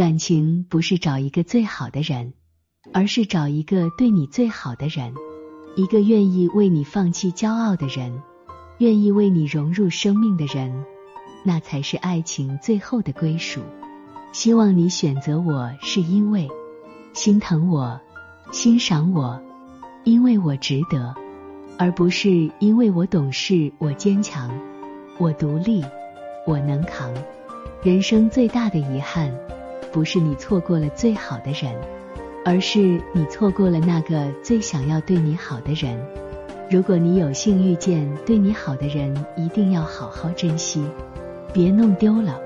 感情不是找一个最好的人，而是找一个对你最好的人，一个愿意为你放弃骄傲的人，愿意为你融入生命的人，那才是爱情最后的归属。希望你选择我是因为心疼我、欣赏我，因为我值得，而不是因为我懂事、我坚强、我独立、我能扛。人生最大的遗憾。不是你错过了最好的人，而是你错过了那个最想要对你好的人。如果你有幸遇见对你好的人，一定要好好珍惜，别弄丢了。